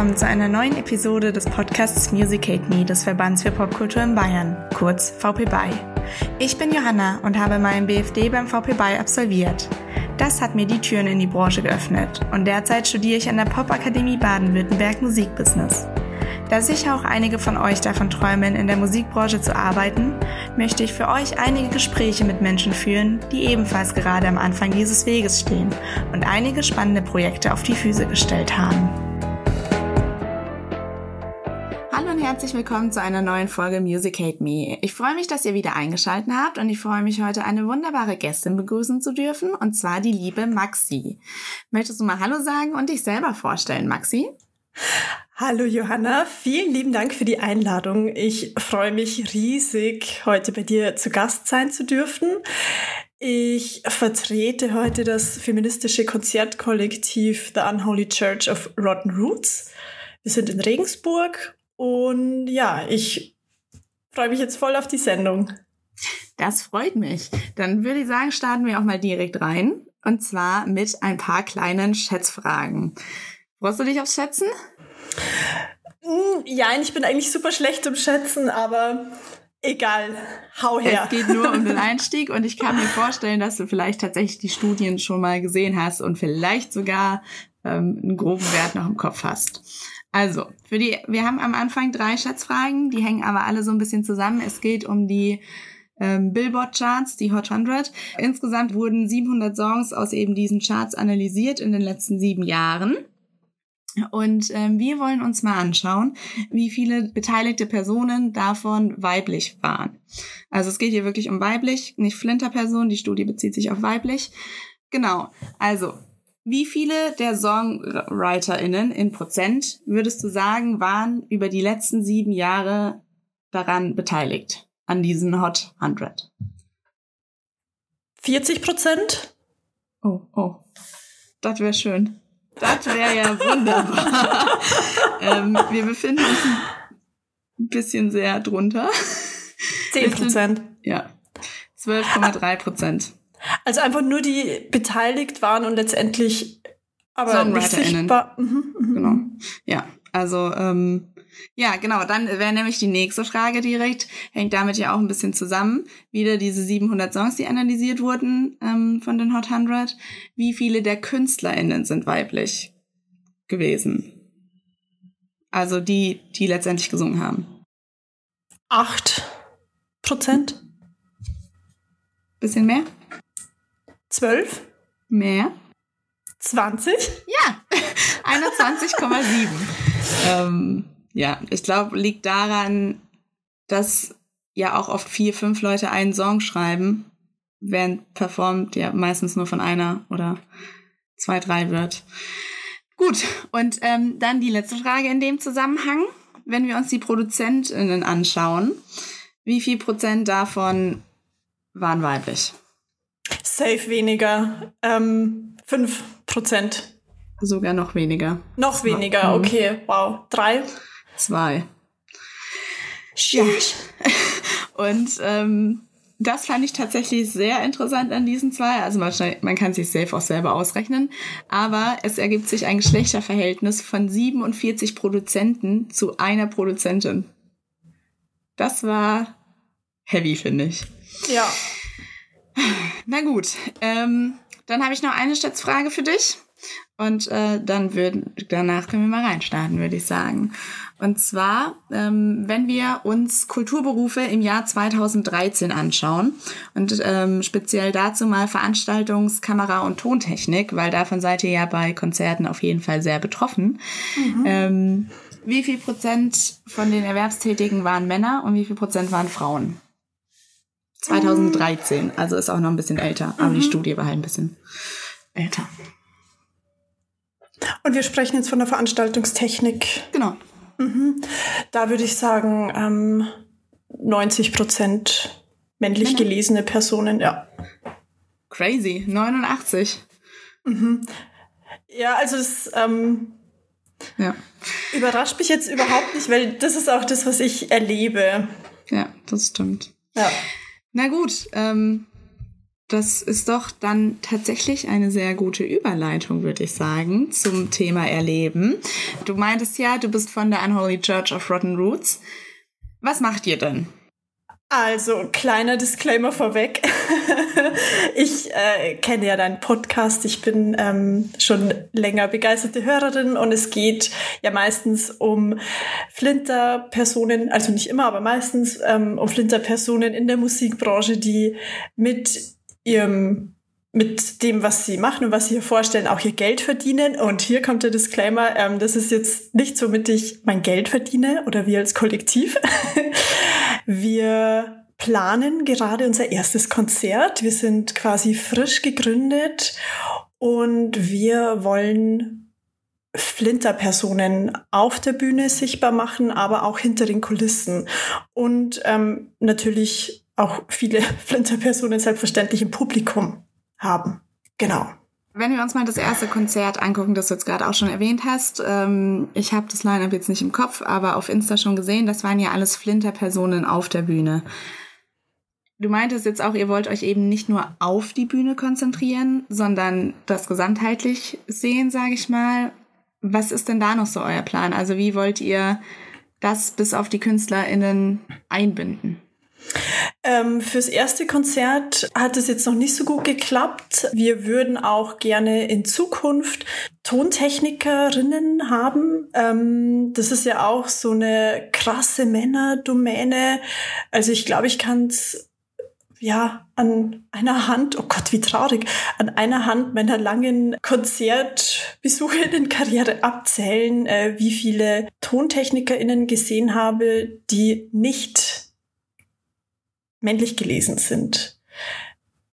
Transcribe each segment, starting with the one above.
Willkommen zu einer neuen Episode des Podcasts Musicate Me des Verbands für Popkultur in Bayern, kurz VP BY. Ich bin Johanna und habe meinen BFD beim VP BY absolviert. Das hat mir die Türen in die Branche geöffnet und derzeit studiere ich an der Popakademie Baden-Württemberg Musikbusiness. Da sicher auch einige von euch davon träumen, in der Musikbranche zu arbeiten, möchte ich für euch einige Gespräche mit Menschen führen, die ebenfalls gerade am Anfang dieses Weges stehen und einige spannende Projekte auf die Füße gestellt haben. Herzlich willkommen zu einer neuen Folge Music Hate Me. Ich freue mich, dass ihr wieder eingeschaltet habt und ich freue mich heute eine wunderbare Gästin begrüßen zu dürfen und zwar die liebe Maxi. Möchtest du mal Hallo sagen und dich selber vorstellen, Maxi? Hallo Johanna, vielen lieben Dank für die Einladung. Ich freue mich riesig, heute bei dir zu Gast sein zu dürfen. Ich vertrete heute das feministische Konzertkollektiv The Unholy Church of Rotten Roots. Wir sind in Regensburg und ja, ich freue mich jetzt voll auf die Sendung. Das freut mich. Dann würde ich sagen, starten wir auch mal direkt rein. Und zwar mit ein paar kleinen Schätzfragen. Freust du dich aufs Schätzen? Hm, ja, ich bin eigentlich super schlecht im Schätzen, aber egal, hau her. Es geht nur um den Einstieg und ich kann mir vorstellen, dass du vielleicht tatsächlich die Studien schon mal gesehen hast und vielleicht sogar ähm, einen groben Wert noch im Kopf hast. Also, für die, wir haben am Anfang drei Schätzfragen, die hängen aber alle so ein bisschen zusammen. Es geht um die ähm, Billboard-Charts, die Hot 100. Insgesamt wurden 700 Songs aus eben diesen Charts analysiert in den letzten sieben Jahren. Und ähm, wir wollen uns mal anschauen, wie viele beteiligte Personen davon weiblich waren. Also es geht hier wirklich um weiblich, nicht Flinterpersonen. Die Studie bezieht sich auf weiblich. Genau. Also wie viele der SongwriterInnen in Prozent würdest du sagen, waren über die letzten sieben Jahre daran beteiligt, an diesen Hot 100? 40 Prozent? Oh, oh. Das wäre schön. Das wäre ja wunderbar. ähm, wir befinden uns ein bisschen sehr drunter. 10 Prozent. Ja. 12,3 Prozent. Also einfach nur die beteiligt waren und letztendlich aber nicht sichtbar. Mhm, mhm. Genau. Ja, also ähm, ja, genau. Dann wäre nämlich die nächste Frage direkt, hängt damit ja auch ein bisschen zusammen. Wieder diese 700 Songs, die analysiert wurden ähm, von den Hot 100. Wie viele der KünstlerInnen sind weiblich gewesen? Also die, die letztendlich gesungen haben. Acht Prozent? Bisschen mehr? Zwölf? Mehr? 20? Ja, 21,7. ähm, ja, ich glaube, liegt daran, dass ja auch oft vier, fünf Leute einen Song schreiben, während performt ja meistens nur von einer oder zwei, drei wird. Gut, und ähm, dann die letzte Frage in dem Zusammenhang. Wenn wir uns die ProduzentInnen anschauen, wie viel Prozent davon waren weiblich? Safe weniger. Ähm, fünf Prozent. Sogar noch weniger. Noch weniger, mhm. okay. Wow. Drei? Zwei. Ja. Und ähm, das fand ich tatsächlich sehr interessant an diesen zwei. Also man, man kann sich safe auch selber ausrechnen. Aber es ergibt sich ein Geschlechterverhältnis von 47 Produzenten zu einer Produzentin. Das war heavy, finde ich. Ja. Na gut, ähm, dann habe ich noch eine Schätzfrage für dich. Und äh, dann würden, danach können wir mal reinstarten, würde ich sagen. Und zwar, ähm, wenn wir uns Kulturberufe im Jahr 2013 anschauen und ähm, speziell dazu mal Veranstaltungs-, Kamera- und Tontechnik, weil davon seid ihr ja bei Konzerten auf jeden Fall sehr betroffen. Mhm. Ähm, wie viel Prozent von den Erwerbstätigen waren Männer und wie viel Prozent waren Frauen? 2013, also ist auch noch ein bisschen älter, aber mhm. die Studie war halt ein bisschen älter. Und wir sprechen jetzt von der Veranstaltungstechnik. Genau. Mhm. Da würde ich sagen, ähm, 90 Prozent männlich Männer. gelesene Personen, ja. Crazy, 89. Mhm. Ja, also es ähm, ja. überrascht mich jetzt überhaupt nicht, weil das ist auch das, was ich erlebe. Ja, das stimmt. Ja. Na gut, ähm, das ist doch dann tatsächlich eine sehr gute Überleitung, würde ich sagen, zum Thema Erleben. Du meintest ja, du bist von der Unholy Church of Rotten Roots. Was macht ihr denn? Also, kleiner Disclaimer vorweg. ich äh, kenne ja deinen Podcast. Ich bin ähm, schon länger begeisterte Hörerin und es geht ja meistens um Flinter-Personen, also nicht immer, aber meistens ähm, um Flinter-Personen in der Musikbranche, die mit ihrem mit dem, was sie machen und was sie hier vorstellen, auch ihr Geld verdienen. Und hier kommt der Disclaimer, ähm, das ist jetzt nicht so, mit ich mein Geld verdiene oder wir als Kollektiv. wir planen gerade unser erstes Konzert. Wir sind quasi frisch gegründet und wir wollen Flinterpersonen auf der Bühne sichtbar machen, aber auch hinter den Kulissen. Und ähm, natürlich auch viele Flinterpersonen selbstverständlich im Publikum haben. Genau. Wenn wir uns mal das erste Konzert angucken, das du jetzt gerade auch schon erwähnt hast, ähm, ich habe das Line-Up jetzt nicht im Kopf, aber auf Insta schon gesehen, das waren ja alles Flinter-Personen auf der Bühne. Du meintest jetzt auch, ihr wollt euch eben nicht nur auf die Bühne konzentrieren, sondern das gesamtheitlich sehen, sage ich mal. Was ist denn da noch so euer Plan? Also wie wollt ihr das bis auf die KünstlerInnen einbinden? Ähm, fürs erste Konzert hat es jetzt noch nicht so gut geklappt. Wir würden auch gerne in Zukunft Tontechnikerinnen haben. Ähm, das ist ja auch so eine krasse Männerdomäne. Also ich glaube, ich kann es ja, an einer Hand, oh Gott, wie traurig, an einer Hand meiner langen Konzertbesuche in Karriere abzählen, äh, wie viele TontechnikerInnen gesehen habe, die nicht männlich gelesen sind.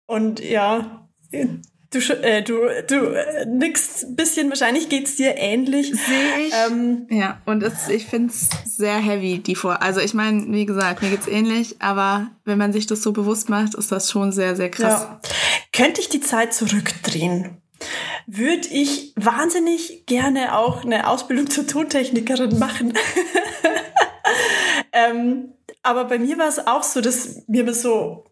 Und ja, du, äh, du, du äh, nix bisschen, wahrscheinlich geht's dir ähnlich. Sehe ich. Ähm, ja, und es, ich find's sehr heavy, die Vor. Also ich meine, wie gesagt, mir geht's ähnlich, aber wenn man sich das so bewusst macht, ist das schon sehr, sehr krass. Ja. Könnte ich die Zeit zurückdrehen? Würde ich wahnsinnig gerne auch eine Ausbildung zur Tontechnikerin machen. ähm, aber bei mir war es auch so, dass mir so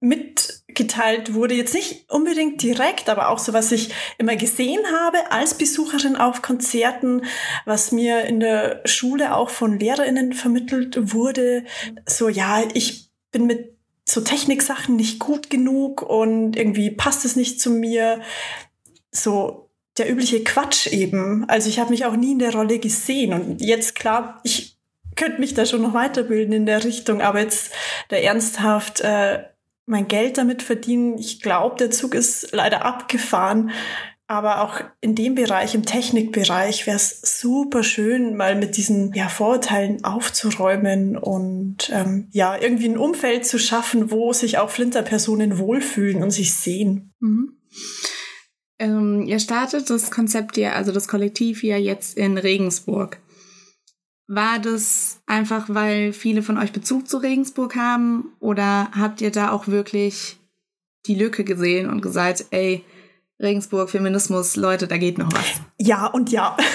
mitgeteilt wurde, jetzt nicht unbedingt direkt, aber auch so, was ich immer gesehen habe als Besucherin auf Konzerten, was mir in der Schule auch von Lehrerinnen vermittelt wurde. So, ja, ich bin mit so Techniksachen nicht gut genug und irgendwie passt es nicht zu mir. So der übliche Quatsch eben. Also ich habe mich auch nie in der Rolle gesehen und jetzt klar, ich könnte mich da schon noch weiterbilden in der Richtung, aber jetzt da ernsthaft äh, mein Geld damit verdienen, ich glaube, der Zug ist leider abgefahren. Aber auch in dem Bereich, im Technikbereich, wäre es super schön, mal mit diesen ja, Vorurteilen aufzuräumen und ähm, ja, irgendwie ein Umfeld zu schaffen, wo sich auch Flinterpersonen wohlfühlen und sich sehen. Mhm. Ähm, ihr startet das Konzept ja, also das Kollektiv ja jetzt in Regensburg. War das einfach, weil viele von euch Bezug zu Regensburg haben? Oder habt ihr da auch wirklich die Lücke gesehen und gesagt, ey, Regensburg, Feminismus, Leute, da geht noch was. Ja und ja.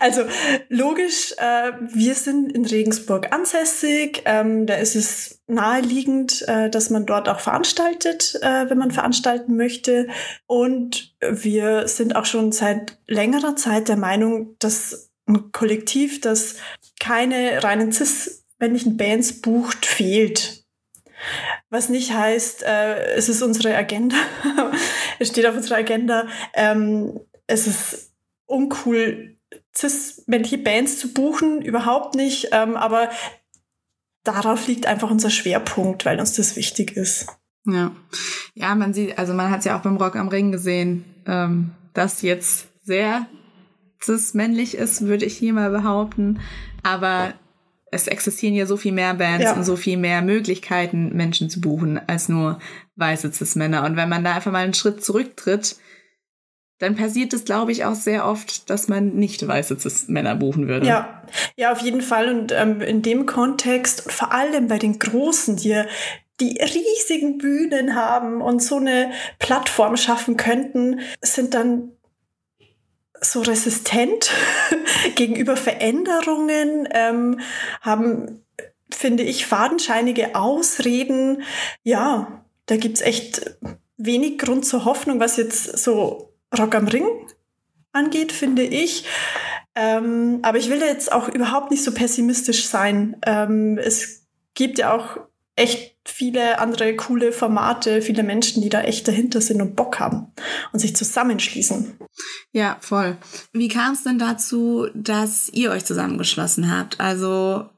Also logisch, äh, wir sind in Regensburg ansässig. Ähm, da ist es naheliegend, äh, dass man dort auch veranstaltet, äh, wenn man veranstalten möchte. Und wir sind auch schon seit längerer Zeit der Meinung, dass ein Kollektiv, das keine reinen cis-männlichen Bands bucht, fehlt. Was nicht heißt, äh, es ist unsere Agenda, es steht auf unserer Agenda, ähm, es ist uncool, cis-männliche Bands zu buchen, überhaupt nicht, ähm, aber darauf liegt einfach unser Schwerpunkt, weil uns das wichtig ist. Ja, ja, man sieht, also man hat es ja auch beim Rock am Ring gesehen, ähm, dass jetzt sehr cis-männlich ist, würde ich hier mal behaupten. Aber es existieren ja so viel mehr Bands ja. und so viel mehr Möglichkeiten, Menschen zu buchen, als nur weiße Cis-Männer. Und wenn man da einfach mal einen Schritt zurücktritt, dann passiert es, glaube ich, auch sehr oft, dass man nicht weiße Cis-Männer buchen würde. Ja, ja, auf jeden Fall. Und ähm, in dem Kontext, vor allem bei den Großen, die die riesigen Bühnen haben und so eine Plattform schaffen könnten, sind dann so resistent gegenüber Veränderungen, ähm, haben, finde ich, fadenscheinige Ausreden. Ja, da gibt's echt wenig Grund zur Hoffnung, was jetzt so Rock am Ring angeht, finde ich. Ähm, aber ich will jetzt auch überhaupt nicht so pessimistisch sein. Ähm, es gibt ja auch echt viele andere coole Formate, viele Menschen, die da echt dahinter sind und Bock haben und sich zusammenschließen. Ja, voll. Wie kam es denn dazu, dass ihr euch zusammengeschlossen habt? Also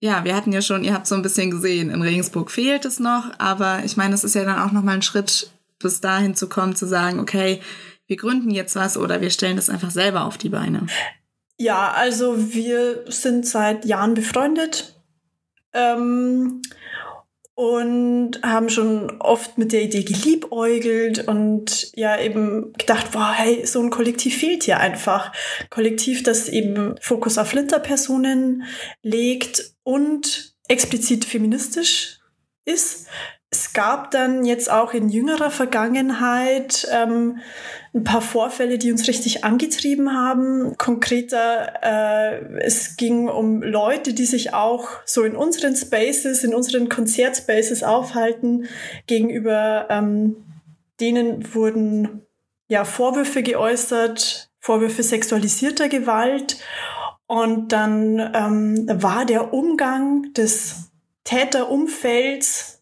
ja, wir hatten ja schon, ihr habt so ein bisschen gesehen, in Regensburg fehlt es noch, aber ich meine, es ist ja dann auch nochmal ein Schritt, bis dahin zu kommen, zu sagen, okay, wir gründen jetzt was oder wir stellen das einfach selber auf die Beine. Ja, also wir sind seit Jahren befreundet. Ähm, und haben schon oft mit der Idee geliebäugelt und ja eben gedacht, boah, hey, so ein Kollektiv fehlt hier einfach. Kollektiv, das eben Fokus auf Flinterpersonen legt und explizit feministisch ist. Es gab dann jetzt auch in jüngerer Vergangenheit ähm, ein paar Vorfälle, die uns richtig angetrieben haben. Konkreter, äh, es ging um Leute, die sich auch so in unseren Spaces, in unseren Konzertspaces aufhalten. Gegenüber ähm, denen wurden ja Vorwürfe geäußert, Vorwürfe sexualisierter Gewalt. Und dann ähm, war der Umgang des Täterumfelds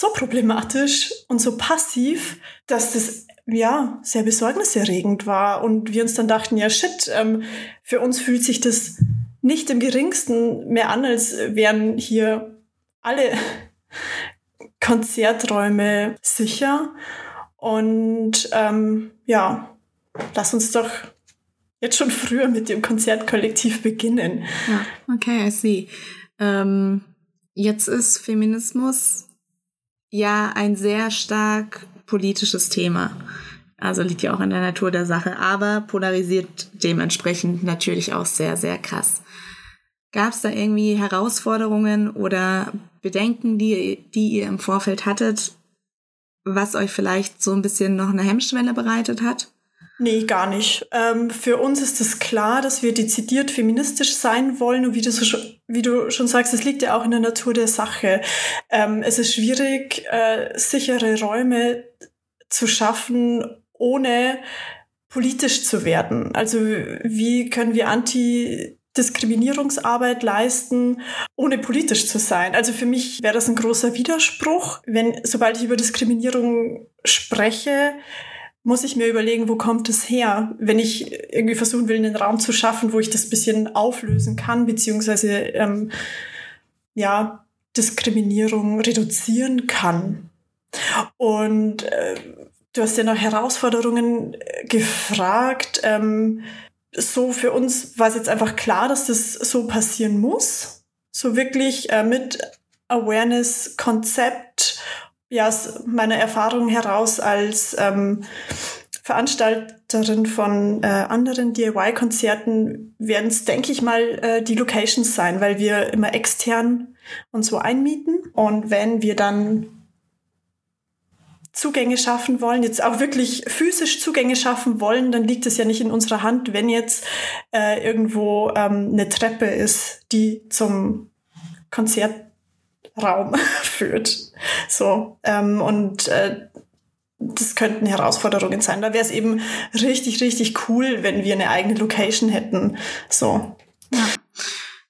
so problematisch und so passiv, dass das ja, sehr besorgniserregend war. Und wir uns dann dachten, ja, shit, ähm, für uns fühlt sich das nicht im geringsten mehr an, als wären hier alle Konzerträume sicher. Und ähm, ja, lass uns doch jetzt schon früher mit dem Konzertkollektiv beginnen. Ja, okay, I see. Ähm, jetzt ist Feminismus ja ein sehr stark politisches Thema. Also liegt ja auch in der Natur der Sache, aber polarisiert dementsprechend natürlich auch sehr, sehr krass. Gab es da irgendwie Herausforderungen oder Bedenken, die, die ihr im Vorfeld hattet, was euch vielleicht so ein bisschen noch eine Hemmschwelle bereitet hat? Nee, gar nicht. Ähm, für uns ist es klar, dass wir dezidiert feministisch sein wollen. Und wie du, so, wie du schon sagst, es liegt ja auch in der Natur der Sache. Ähm, es ist schwierig, äh, sichere Räume zu schaffen, ohne politisch zu werden. Also wie können wir anti Diskriminierungsarbeit leisten, ohne politisch zu sein. Also für mich wäre das ein großer Widerspruch, wenn sobald ich über Diskriminierung spreche, muss ich mir überlegen, wo kommt es her, wenn ich irgendwie versuchen will, einen Raum zu schaffen, wo ich das bisschen auflösen kann, beziehungsweise ähm, ja, Diskriminierung reduzieren kann. Und äh, du hast ja nach Herausforderungen äh, gefragt. Ähm, so für uns war es jetzt einfach klar, dass das so passieren muss. So wirklich äh, mit Awareness-Konzept ja, aus meiner Erfahrung heraus als ähm, Veranstalterin von äh, anderen DIY-Konzerten werden es, denke ich mal, äh, die Locations sein, weil wir immer extern uns so einmieten. Und wenn wir dann Zugänge schaffen wollen, jetzt auch wirklich physisch Zugänge schaffen wollen, dann liegt es ja nicht in unserer Hand, wenn jetzt äh, irgendwo ähm, eine Treppe ist, die zum Konzert Raum führt. So ähm, und äh, das könnten Herausforderungen sein. Da wäre es eben richtig, richtig cool, wenn wir eine eigene Location hätten. So. Ja.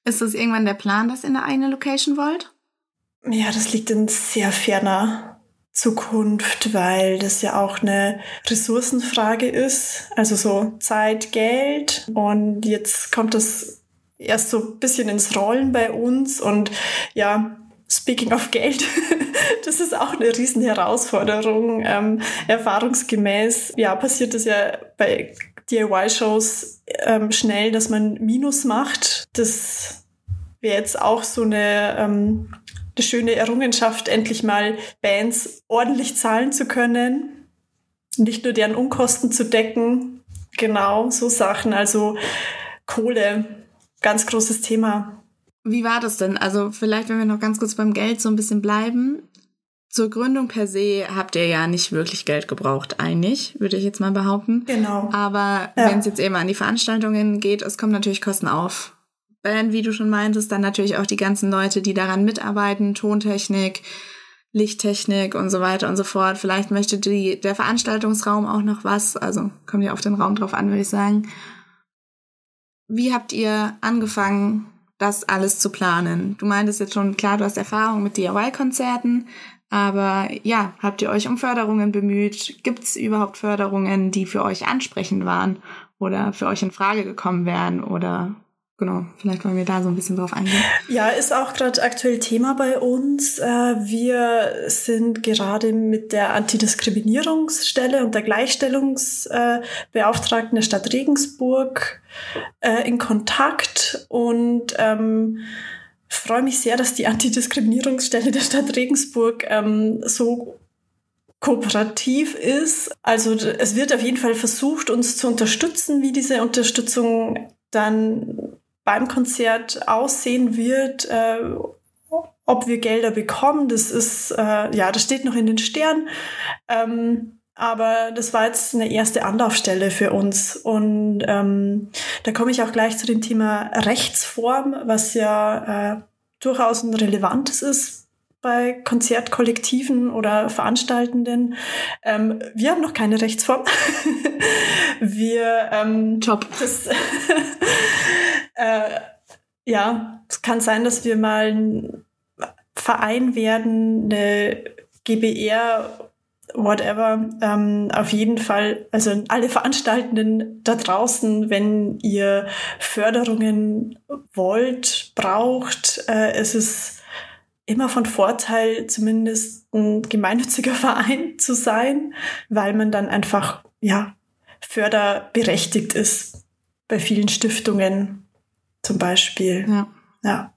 Ist das irgendwann der Plan, dass ihr eine eigene Location wollt? Ja, das liegt in sehr ferner Zukunft, weil das ja auch eine Ressourcenfrage ist. Also so Zeit, Geld. Und jetzt kommt das erst so ein bisschen ins Rollen bei uns. Und ja, Speaking of Geld, das ist auch eine riesen Herausforderung. Ähm, erfahrungsgemäß, ja, passiert es ja bei DIY-Shows ähm, schnell, dass man Minus macht. Das wäre jetzt auch so eine, ähm, eine schöne Errungenschaft, endlich mal Bands ordentlich zahlen zu können. Nicht nur deren Unkosten zu decken. Genau, so Sachen. Also Kohle, ganz großes Thema. Wie war das denn? Also vielleicht, wenn wir noch ganz kurz beim Geld so ein bisschen bleiben. Zur Gründung per se habt ihr ja nicht wirklich Geld gebraucht, eigentlich, würde ich jetzt mal behaupten. Genau. Aber ja. wenn es jetzt eben an die Veranstaltungen geht, es kommen natürlich Kosten auf. Band, wie du schon meintest, dann natürlich auch die ganzen Leute, die daran mitarbeiten, Tontechnik, Lichttechnik und so weiter und so fort. Vielleicht möchte die, der Veranstaltungsraum auch noch was. Also kommt ja auf den Raum drauf an, würde ich sagen. Wie habt ihr angefangen, das alles zu planen? Du meintest jetzt schon, klar, du hast Erfahrung mit DIY-Konzerten, aber ja, habt ihr euch um Förderungen bemüht? Gibt es überhaupt Förderungen, die für euch ansprechend waren oder für euch in Frage gekommen wären? Oder genau, vielleicht wollen wir da so ein bisschen drauf eingehen. Ja, ist auch gerade aktuell Thema bei uns. Äh, wir sind gerade mit der Antidiskriminierungsstelle und der Gleichstellungsbeauftragten der Stadt Regensburg äh, in Kontakt und ähm, freue mich sehr, dass die Antidiskriminierungsstelle der Stadt Regensburg ähm, so kooperativ ist. Also es wird auf jeden Fall versucht, uns zu unterstützen, wie diese Unterstützung dann beim Konzert aussehen wird, äh, ob wir Gelder bekommen, das ist, äh, ja, das steht noch in den Sternen. Ähm, aber das war jetzt eine erste Anlaufstelle für uns. Und ähm, da komme ich auch gleich zu dem Thema Rechtsform, was ja äh, durchaus ein relevantes ist bei Konzertkollektiven oder Veranstaltenden. Ähm, wir haben noch keine Rechtsform. wir ähm, Top. Das, äh, ja, es kann sein, dass wir mal ein Verein werden, eine GBR, whatever. Ähm, auf jeden Fall, also alle Veranstaltenden da draußen, wenn ihr Förderungen wollt, braucht, äh, es ist immer von Vorteil, zumindest ein gemeinnütziger Verein zu sein, weil man dann einfach, ja, förderberechtigt ist bei vielen Stiftungen zum Beispiel. Ja. Ja.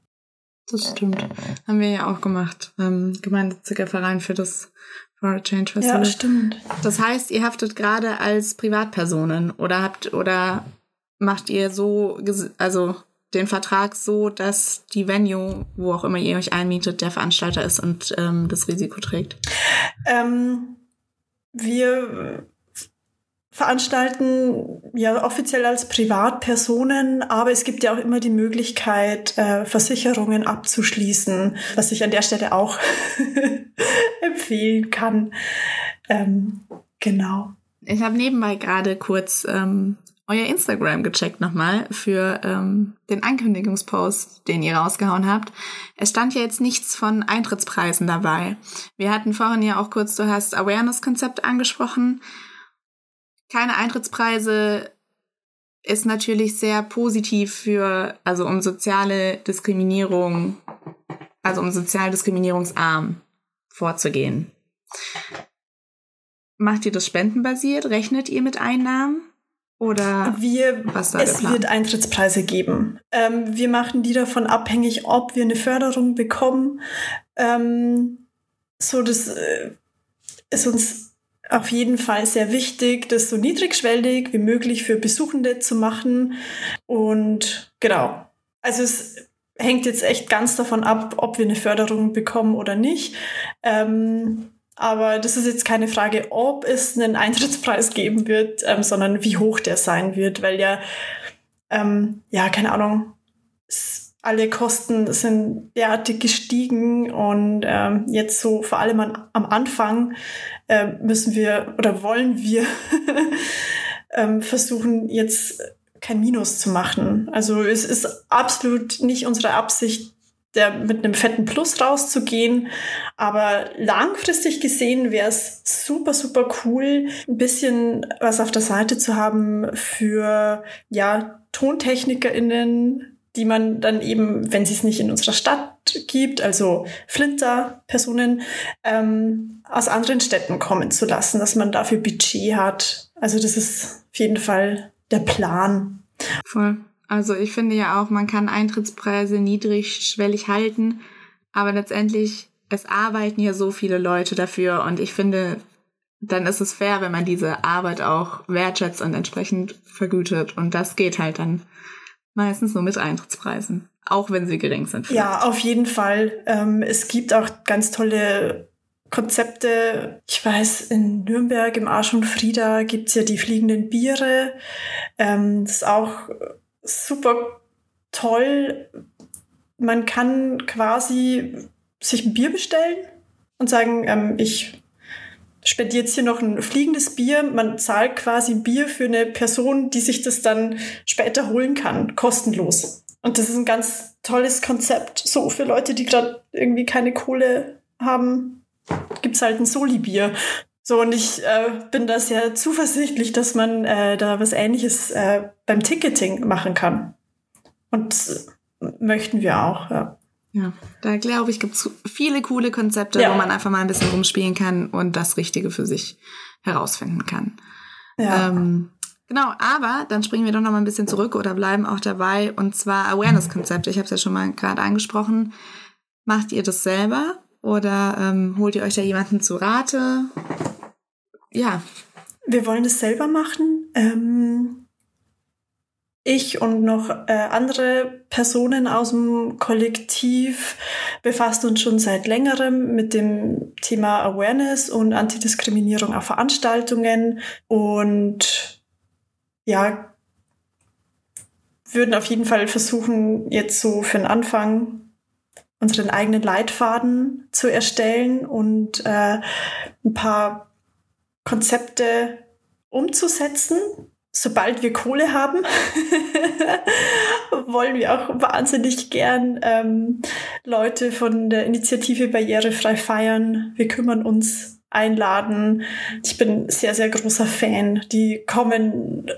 Das stimmt. Haben wir ja auch gemacht. Ähm, gemeinnütziger Verein für das For a Change Festival. Ja, stimmt. Das heißt, ihr haftet gerade als Privatpersonen oder habt oder macht ihr so, also den Vertrag so, dass die Venue, wo auch immer ihr euch einmietet, der Veranstalter ist und ähm, das Risiko trägt? Ähm, wir veranstalten ja offiziell als Privatpersonen, aber es gibt ja auch immer die Möglichkeit, äh, Versicherungen abzuschließen, was ich an der Stelle auch empfehlen kann. Ähm, genau. Ich habe nebenbei gerade kurz ähm, euer Instagram gecheckt nochmal für ähm, den Ankündigungspost, den ihr rausgehauen habt. Es stand ja jetzt nichts von Eintrittspreisen dabei. Wir hatten vorhin ja auch kurz, du hast Awareness-Konzept angesprochen keine Eintrittspreise ist natürlich sehr positiv für, also um soziale Diskriminierung, also um sozial diskriminierungsarm vorzugehen. Macht ihr das spendenbasiert? Rechnet ihr mit Einnahmen? Oder wir, was da es wird Eintrittspreise geben. Ähm, wir machen die davon abhängig, ob wir eine Förderung bekommen. Ähm, so, das äh, ist uns auf jeden Fall sehr wichtig, das so niedrigschwellig wie möglich für Besuchende zu machen. Und genau. Also es hängt jetzt echt ganz davon ab, ob wir eine Förderung bekommen oder nicht. Ähm, aber das ist jetzt keine Frage, ob es einen Eintrittspreis geben wird, ähm, sondern wie hoch der sein wird, weil ja, ähm, ja, keine Ahnung, alle Kosten sind derartig gestiegen und ähm, jetzt so vor allem an, am Anfang äh, müssen wir oder wollen wir ähm, versuchen, jetzt kein Minus zu machen. Also es ist absolut nicht unsere Absicht, der mit einem fetten Plus rauszugehen. Aber langfristig gesehen wäre es super, super cool, ein bisschen was auf der Seite zu haben für ja, TontechnikerInnen, die man dann eben, wenn sie es nicht in unserer Stadt gibt, also Flinter-Personen, ähm, aus anderen Städten kommen zu lassen, dass man dafür Budget hat. Also das ist auf jeden Fall der Plan. Voll. Also ich finde ja auch, man kann Eintrittspreise niedrigschwellig halten, aber letztendlich, es arbeiten ja so viele Leute dafür und ich finde, dann ist es fair, wenn man diese Arbeit auch wertschätzt und entsprechend vergütet und das geht halt dann Meistens nur mit Eintrittspreisen, auch wenn sie gering sind. Vielleicht. Ja, auf jeden Fall. Ähm, es gibt auch ganz tolle Konzepte. Ich weiß, in Nürnberg im Arsch und Frieda gibt's ja die fliegenden Biere. Ähm, das ist auch super toll. Man kann quasi sich ein Bier bestellen und sagen, ähm, ich spendiere jetzt hier noch ein fliegendes Bier. Man zahlt quasi Bier für eine Person, die sich das dann später holen kann, kostenlos. Und das ist ein ganz tolles Konzept. So für Leute, die gerade irgendwie keine Kohle haben, gibt's halt ein Soli-Bier. So, und ich äh, bin da sehr zuversichtlich, dass man äh, da was ähnliches äh, beim Ticketing machen kann. Und möchten wir auch, ja. Ja, da glaube ich, gibt es viele coole Konzepte, ja. wo man einfach mal ein bisschen rumspielen kann und das Richtige für sich herausfinden kann. Ja. Ähm, genau, aber dann springen wir doch noch mal ein bisschen zurück oder bleiben auch dabei und zwar Awareness-Konzepte. Ich habe es ja schon mal gerade angesprochen. Macht ihr das selber oder ähm, holt ihr euch da jemanden zu Rate? Ja. Wir wollen es selber machen. Ähm ich und noch äh, andere Personen aus dem Kollektiv befassen uns schon seit längerem mit dem Thema Awareness und Antidiskriminierung auf Veranstaltungen und ja, würden auf jeden Fall versuchen, jetzt so für den Anfang unseren eigenen Leitfaden zu erstellen und äh, ein paar Konzepte umzusetzen sobald wir Kohle haben, wollen wir auch wahnsinnig gern ähm, Leute von der Initiative Barrierefrei feiern. Wir kümmern uns, einladen. Ich bin sehr, sehr großer Fan. Die kommen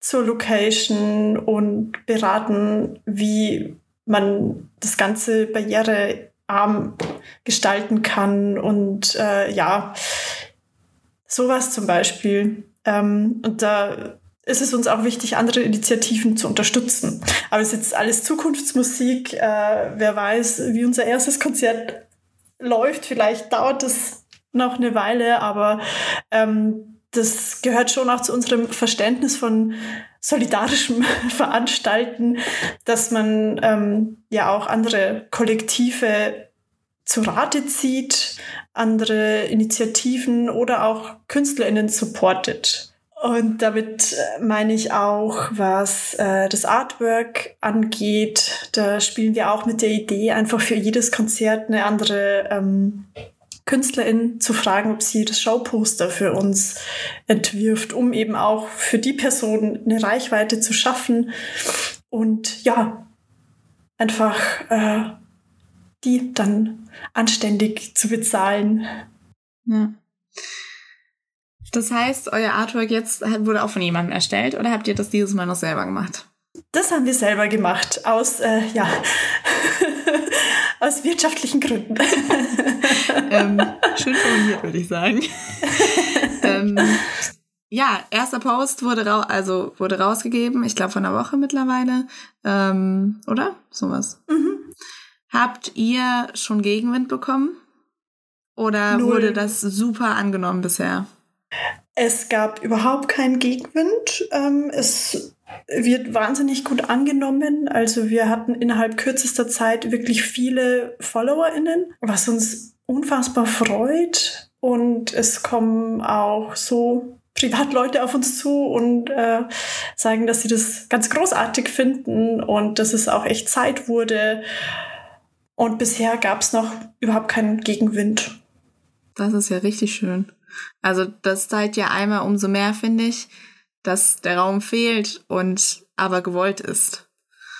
zur Location und beraten, wie man das Ganze barrierearm gestalten kann. Und äh, ja, sowas zum Beispiel. Ähm, und da ist es uns auch wichtig, andere Initiativen zu unterstützen. Aber es ist jetzt alles Zukunftsmusik. Äh, wer weiß, wie unser erstes Konzert läuft. Vielleicht dauert es noch eine Weile, aber ähm, das gehört schon auch zu unserem Verständnis von solidarischem Veranstalten, dass man ähm, ja auch andere Kollektive zu Rate zieht, andere Initiativen oder auch KünstlerInnen supportet. Und damit äh, meine ich auch, was äh, das Artwork angeht. Da spielen wir auch mit der Idee, einfach für jedes Konzert eine andere ähm, Künstlerin zu fragen, ob sie das Showposter für uns entwirft, um eben auch für die Person eine Reichweite zu schaffen und ja, einfach äh, die dann anständig zu bezahlen. Ja. Das heißt, euer Artwork jetzt wurde auch von jemandem erstellt oder habt ihr das dieses Mal noch selber gemacht? Das haben wir selber gemacht, aus, äh, ja, aus wirtschaftlichen Gründen. ähm, schön formuliert, würde ich sagen. ähm, ja, erster Post wurde, ra also wurde rausgegeben, ich glaube von einer Woche mittlerweile, ähm, oder? Sowas. Mhm. Habt ihr schon Gegenwind bekommen? Oder Null. wurde das super angenommen bisher? Es gab überhaupt keinen Gegenwind. Ähm, es wird wahnsinnig gut angenommen. Also wir hatten innerhalb kürzester Zeit wirklich viele FollowerInnen, was uns unfassbar freut. Und es kommen auch so Privatleute auf uns zu und äh, sagen, dass sie das ganz großartig finden und dass es auch echt Zeit wurde, und bisher gab es noch überhaupt keinen Gegenwind. Das ist ja richtig schön. Also das zeigt ja einmal umso mehr, finde ich, dass der Raum fehlt und aber gewollt ist.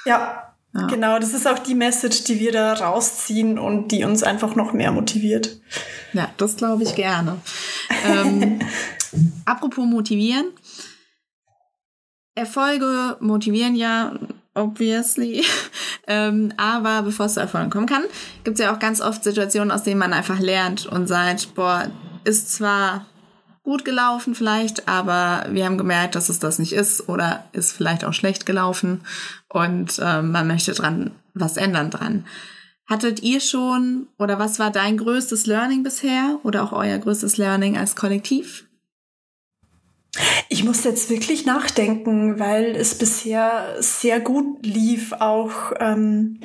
Ja, ja, genau. Das ist auch die Message, die wir da rausziehen und die uns einfach noch mehr motiviert. Ja, das glaube ich gerne. ähm, apropos motivieren. Erfolge motivieren ja obviously. ähm, aber bevor es zu Erfolgen kommen kann, gibt es ja auch ganz oft Situationen, aus denen man einfach lernt und sagt, boah, ist zwar gut gelaufen vielleicht, aber wir haben gemerkt, dass es das nicht ist oder ist vielleicht auch schlecht gelaufen und ähm, man möchte dran was ändern dran. Hattet ihr schon oder was war dein größtes Learning bisher oder auch euer größtes Learning als Kollektiv? Ich muss jetzt wirklich nachdenken, weil es bisher sehr gut lief, auch ähm,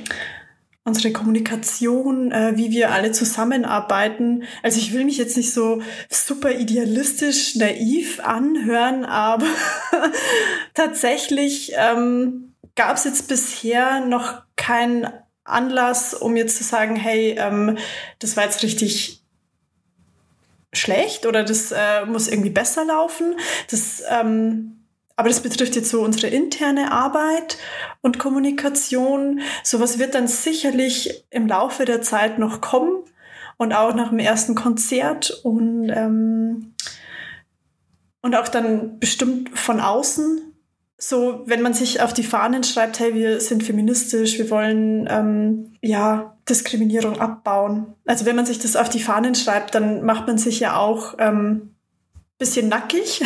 unsere Kommunikation, äh, wie wir alle zusammenarbeiten. Also ich will mich jetzt nicht so super idealistisch, naiv anhören, aber tatsächlich ähm, gab es jetzt bisher noch keinen Anlass, um jetzt zu sagen, hey, ähm, das war jetzt richtig schlecht oder das äh, muss irgendwie besser laufen. Das, ähm, aber das betrifft jetzt so unsere interne Arbeit und Kommunikation. Sowas wird dann sicherlich im Laufe der Zeit noch kommen und auch nach dem ersten Konzert und, ähm, und auch dann bestimmt von außen. So, wenn man sich auf die Fahnen schreibt, hey, wir sind feministisch, wir wollen ähm, ja Diskriminierung abbauen. Also wenn man sich das auf die Fahnen schreibt, dann macht man sich ja auch ähm, bisschen nackig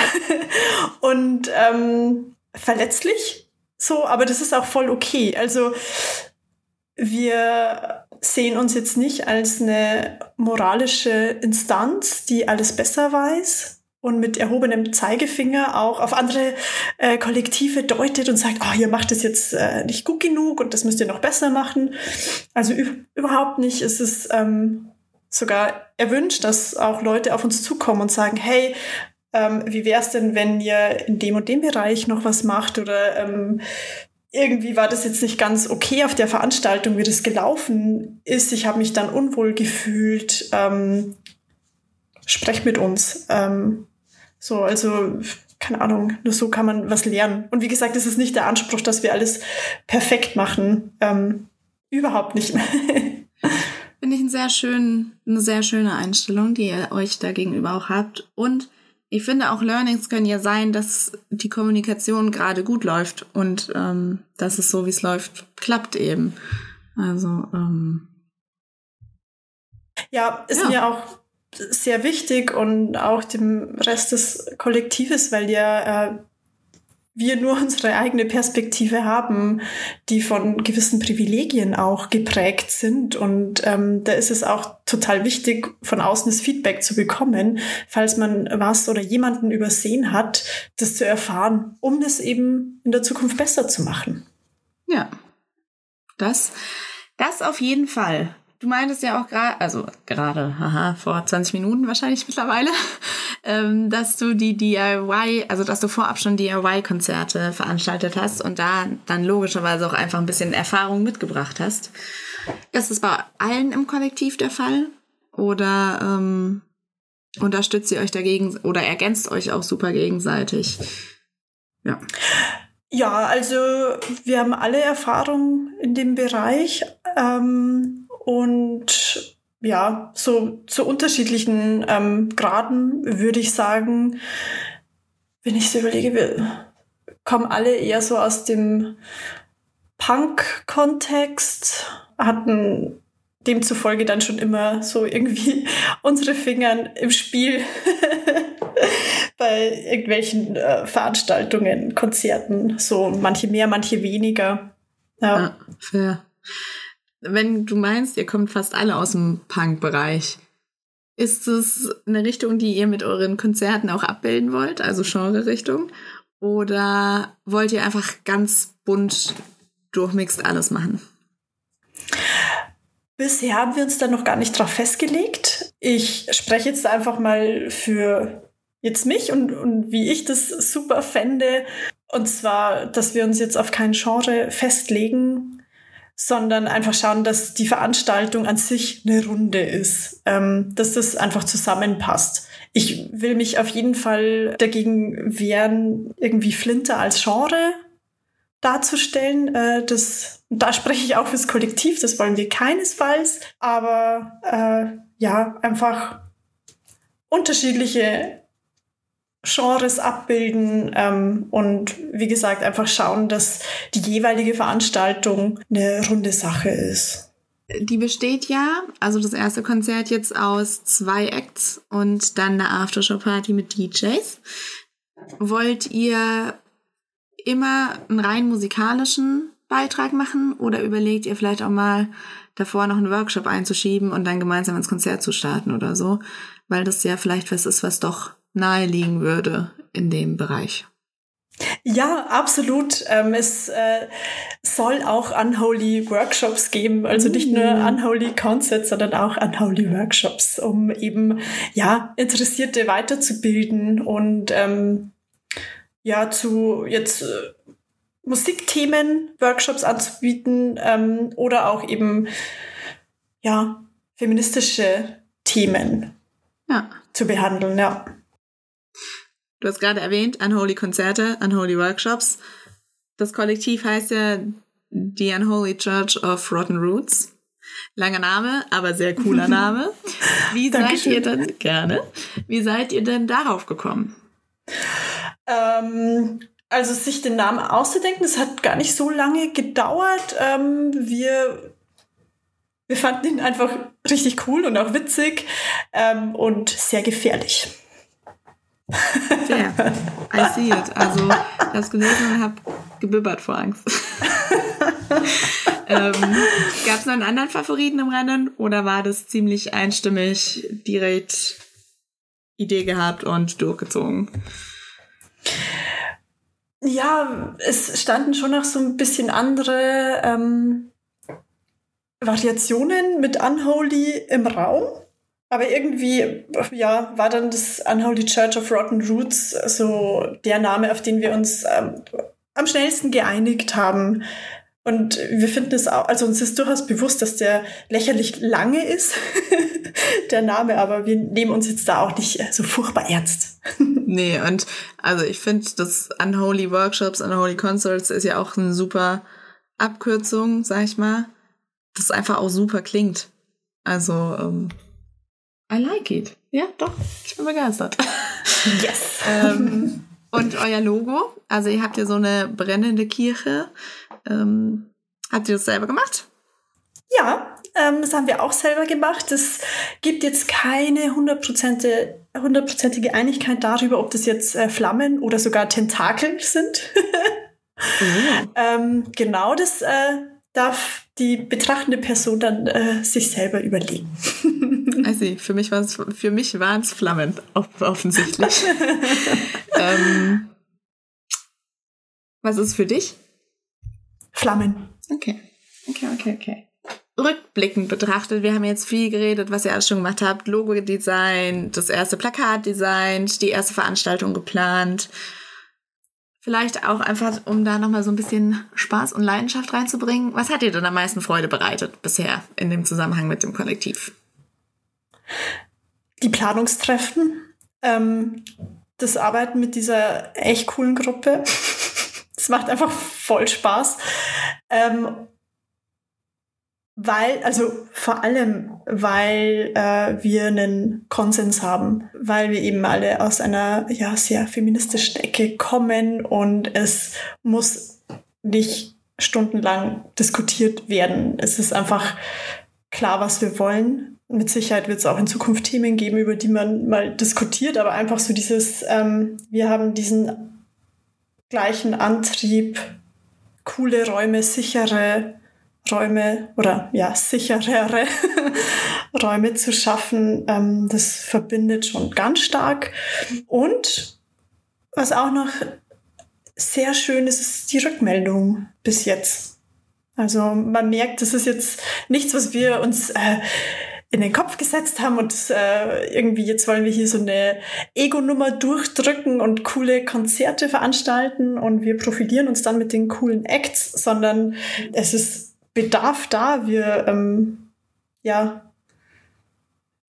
und ähm, verletzlich. So, aber das ist auch voll okay. Also wir sehen uns jetzt nicht als eine moralische Instanz, die alles besser weiß und mit erhobenem Zeigefinger auch auf andere äh, Kollektive deutet und sagt, oh, ihr macht das jetzt äh, nicht gut genug und das müsst ihr noch besser machen. Also überhaupt nicht. Es ist ähm, sogar erwünscht, dass auch Leute auf uns zukommen und sagen, hey, ähm, wie wäre es denn, wenn ihr in dem und dem Bereich noch was macht oder ähm, irgendwie war das jetzt nicht ganz okay auf der Veranstaltung, wie das gelaufen ist. Ich habe mich dann unwohl gefühlt. Ähm, sprecht mit uns. Ähm, so, also keine Ahnung, nur so kann man was lernen. Und wie gesagt, es ist nicht der Anspruch, dass wir alles perfekt machen. Ähm, überhaupt nicht. Finde ich einen sehr schön, eine sehr schöne Einstellung, die ihr euch da gegenüber auch habt. Und ich finde auch Learnings können ja sein, dass die Kommunikation gerade gut läuft und ähm, dass es so, wie es läuft, klappt eben. Also ähm, ja, ist ja. mir auch sehr wichtig und auch dem Rest des Kollektives, weil ja äh, wir nur unsere eigene Perspektive haben, die von gewissen Privilegien auch geprägt sind. Und ähm, da ist es auch total wichtig, von außen das Feedback zu bekommen, falls man was oder jemanden übersehen hat, das zu erfahren, um das eben in der Zukunft besser zu machen. Ja, das, das auf jeden Fall. Du meintest ja auch gerade, also gerade, haha, vor 20 Minuten wahrscheinlich mittlerweile, ähm, dass du die DIY, also dass du vorab schon DIY-Konzerte veranstaltet hast und da dann logischerweise auch einfach ein bisschen Erfahrung mitgebracht hast. Ist es bei allen im Kollektiv der Fall? Oder ähm, unterstützt ihr euch dagegen oder ergänzt euch auch super gegenseitig? Ja. Ja, also wir haben alle Erfahrung in dem Bereich. Ähm, und ja, so zu unterschiedlichen ähm, Graden würde ich sagen, wenn ich so überlege, wir kommen alle eher so aus dem Punk-Kontext, hatten demzufolge dann schon immer so irgendwie unsere Finger im Spiel bei irgendwelchen äh, Veranstaltungen, Konzerten, so manche mehr, manche weniger. Ja, ja fair wenn du meinst, ihr kommt fast alle aus dem Punk-Bereich, ist es eine Richtung, die ihr mit euren Konzerten auch abbilden wollt, also Genre-Richtung? Oder wollt ihr einfach ganz bunt durchmixt alles machen? Bisher haben wir uns da noch gar nicht drauf festgelegt. Ich spreche jetzt einfach mal für jetzt mich und, und wie ich das super fände. Und zwar, dass wir uns jetzt auf kein Genre festlegen, sondern einfach schauen, dass die Veranstaltung an sich eine Runde ist, ähm, dass das einfach zusammenpasst. Ich will mich auf jeden Fall dagegen wehren, irgendwie Flinter als Genre darzustellen. Äh, das, da spreche ich auch fürs Kollektiv, das wollen wir keinesfalls, aber äh, ja, einfach unterschiedliche Genres abbilden ähm, und wie gesagt einfach schauen, dass die jeweilige Veranstaltung eine runde Sache ist. Die besteht ja, also das erste Konzert jetzt aus zwei Acts und dann eine Aftershow-Party mit DJs. Wollt ihr immer einen rein musikalischen Beitrag machen oder überlegt ihr vielleicht auch mal davor noch einen Workshop einzuschieben und dann gemeinsam ins Konzert zu starten oder so? Weil das ja vielleicht was ist, was doch naheliegen würde in dem Bereich. Ja, absolut. Ähm, es äh, soll auch Unholy Workshops geben, also nicht nur mm. Unholy Concerts, sondern auch Unholy Workshops, um eben ja Interessierte weiterzubilden und ähm, ja zu jetzt äh, Musikthemen, Workshops anzubieten ähm, oder auch eben ja feministische Themen ja. zu behandeln. Ja. Du hast gerade erwähnt, Unholy Konzerte, Unholy Workshops. Das Kollektiv heißt ja The Unholy Church of Rotten Roots. Langer Name, aber sehr cooler Name. Wie seid ihr denn, gerne, wie seid ihr denn darauf gekommen? Ähm, also sich den Namen auszudenken, das hat gar nicht so lange gedauert. Ähm, wir, wir fanden ihn einfach richtig cool und auch witzig ähm, und sehr gefährlich. Fair. I see it. Also, ich habe es gelesen und habe gebibbert vor Angst. ähm, Gab es noch einen anderen Favoriten im Rennen oder war das ziemlich einstimmig direkt Idee gehabt und durchgezogen? Ja, es standen schon noch so ein bisschen andere ähm, Variationen mit Unholy im Raum. Aber irgendwie, ja, war dann das Unholy Church of Rotten Roots so der Name, auf den wir uns ähm, am schnellsten geeinigt haben. Und wir finden es auch, also uns ist durchaus bewusst, dass der lächerlich lange ist, der Name, aber wir nehmen uns jetzt da auch nicht so furchtbar ernst. nee, und also ich finde, das Unholy Workshops, Unholy Concerts ist ja auch eine super Abkürzung, sag ich mal, das einfach auch super klingt. Also, ähm, I like it. Ja, doch, ich bin begeistert. Yes. ähm, und euer Logo, also ihr habt ja so eine brennende Kirche. Ähm, habt ihr das selber gemacht? Ja, ähm, das haben wir auch selber gemacht. Es gibt jetzt keine hundertprozentige Einigkeit darüber, ob das jetzt äh, Flammen oder sogar Tentakel sind. ähm, genau, das äh, darf die betrachtende Person dann äh, sich selber überlegen. Also für mich war es für mich waren es Flammen offensichtlich. ähm, was ist für dich? Flammen. Okay, okay, okay, okay. Rückblickend betrachtet, wir haben jetzt viel geredet, was ihr alles schon gemacht habt. Logo designt, das erste Plakat designt, die erste Veranstaltung geplant. Vielleicht auch einfach, um da nochmal so ein bisschen Spaß und Leidenschaft reinzubringen. Was hat dir denn am meisten Freude bereitet bisher in dem Zusammenhang mit dem Kollektiv? Die Planungstreffen, ähm, das Arbeiten mit dieser echt coolen Gruppe. Das macht einfach voll Spaß. Ähm, weil, also vor allem, weil äh, wir einen Konsens haben, weil wir eben alle aus einer ja sehr feministischen Ecke kommen und es muss nicht stundenlang diskutiert werden. Es ist einfach klar, was wir wollen. Mit Sicherheit wird es auch in Zukunft Themen geben, über die man mal diskutiert, aber einfach so dieses, ähm, wir haben diesen gleichen Antrieb, coole Räume, sichere Räume oder ja, sicherere Räume zu schaffen, ähm, das verbindet schon ganz stark. Und was auch noch sehr schön ist, ist die Rückmeldung bis jetzt. Also man merkt, das ist jetzt nichts, was wir uns äh, in den Kopf gesetzt haben und äh, irgendwie jetzt wollen wir hier so eine Ego-Nummer durchdrücken und coole Konzerte veranstalten und wir profilieren uns dann mit den coolen Acts, sondern es ist Bedarf da. Wir, ähm, ja,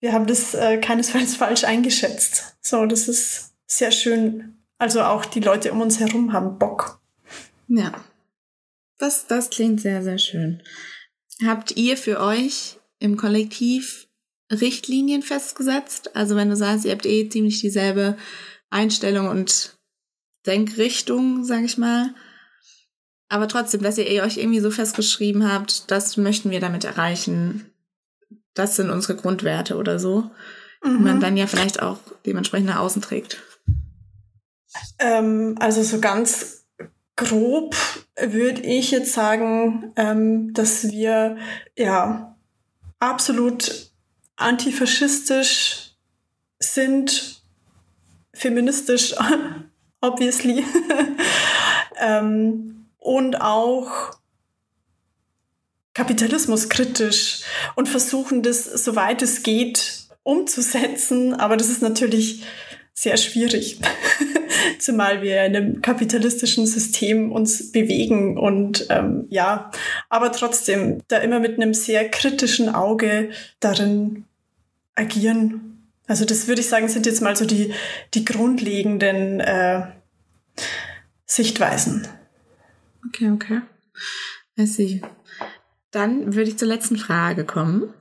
wir haben das äh, keinesfalls falsch eingeschätzt. So, das ist sehr schön. Also auch die Leute um uns herum haben Bock. Ja. Das, das klingt sehr, sehr schön. Habt ihr für euch im Kollektiv Richtlinien festgesetzt? Also wenn du sagst, ihr habt eh ziemlich dieselbe Einstellung und Denkrichtung, sag ich mal. Aber trotzdem, dass ihr euch irgendwie so festgeschrieben habt, das möchten wir damit erreichen. Das sind unsere Grundwerte oder so. Mhm. Die man mhm. dann ja vielleicht auch dementsprechend nach außen trägt. Ähm, also so ganz grob würde ich jetzt sagen, ähm, dass wir ja absolut antifaschistisch sind, feministisch, obviously. ähm, und auch kapitalismuskritisch und versuchen das, soweit es geht, umzusetzen. Aber das ist natürlich sehr schwierig. Zumal wir in einem kapitalistischen System uns bewegen und ähm, ja, aber trotzdem da immer mit einem sehr kritischen Auge darin agieren. Also das würde ich sagen, sind jetzt mal so die, die grundlegenden äh, Sichtweisen. Okay, okay. I see. Dann würde ich zur letzten Frage kommen.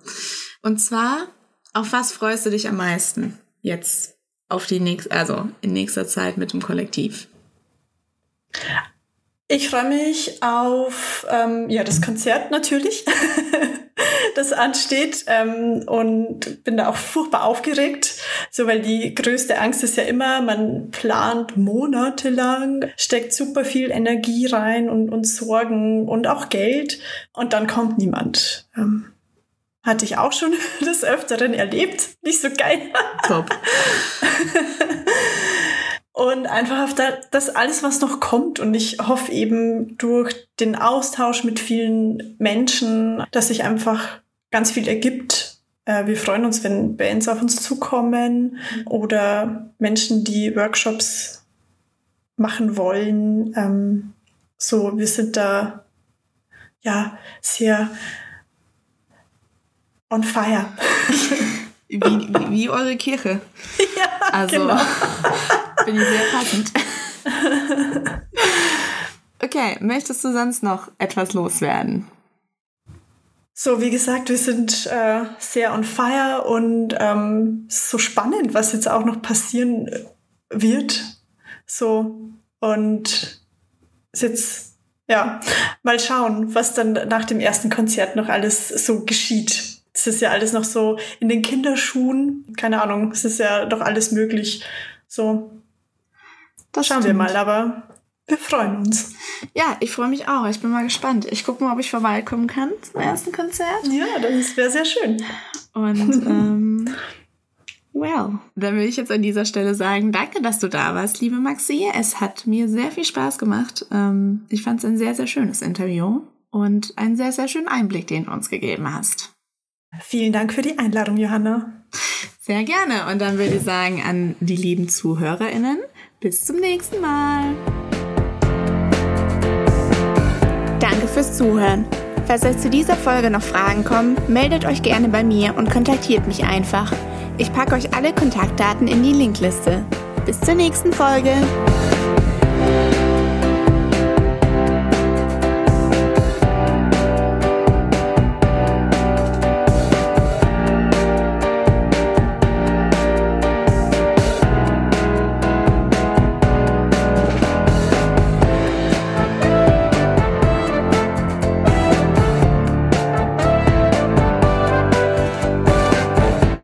Und zwar, auf was freust du dich am meisten jetzt auf die nächste, also in nächster Zeit mit dem Kollektiv? Ich freue mich auf ähm, ja das Konzert natürlich, das ansteht ähm, und bin da auch furchtbar aufgeregt, so weil die größte Angst ist ja immer, man plant monatelang, steckt super viel Energie rein und, und Sorgen und auch Geld und dann kommt niemand. Ähm, hatte ich auch schon des Öfteren erlebt. Nicht so geil. Top. und einfach auf das alles, was noch kommt. Und ich hoffe eben durch den Austausch mit vielen Menschen, dass sich einfach ganz viel ergibt. Äh, wir freuen uns, wenn Bands auf uns zukommen oder Menschen, die Workshops machen wollen. Ähm, so, wir sind da ja sehr on fire. wie, wie, wie eure Kirche. Ja, also genau. finde ich sehr passend. Okay, möchtest du sonst noch etwas loswerden? So, wie gesagt, wir sind äh, sehr on fire und ähm, so spannend, was jetzt auch noch passieren wird. So, und jetzt, ja, mal schauen, was dann nach dem ersten Konzert noch alles so geschieht. Es ist ja alles noch so in den Kinderschuhen. Keine Ahnung, es ist ja doch alles möglich. So. Das schauen stimmt. wir mal, aber wir freuen uns. Ja, ich freue mich auch. Ich bin mal gespannt. Ich gucke mal, ob ich vorbeikommen kann zum ersten Konzert. Ja, das wäre sehr schön. Und ähm, well, dann will ich jetzt an dieser Stelle sagen, danke, dass du da warst, liebe Maxi. Es hat mir sehr viel Spaß gemacht. Ähm, ich fand es ein sehr, sehr schönes Interview und einen sehr, sehr schönen Einblick, den du uns gegeben hast. Vielen Dank für die Einladung, Johanna. Sehr gerne. Und dann würde ich sagen an die lieben ZuhörerInnen, bis zum nächsten Mal. Danke fürs Zuhören. Falls euch zu dieser Folge noch Fragen kommen, meldet euch gerne bei mir und kontaktiert mich einfach. Ich packe euch alle Kontaktdaten in die Linkliste. Bis zur nächsten Folge.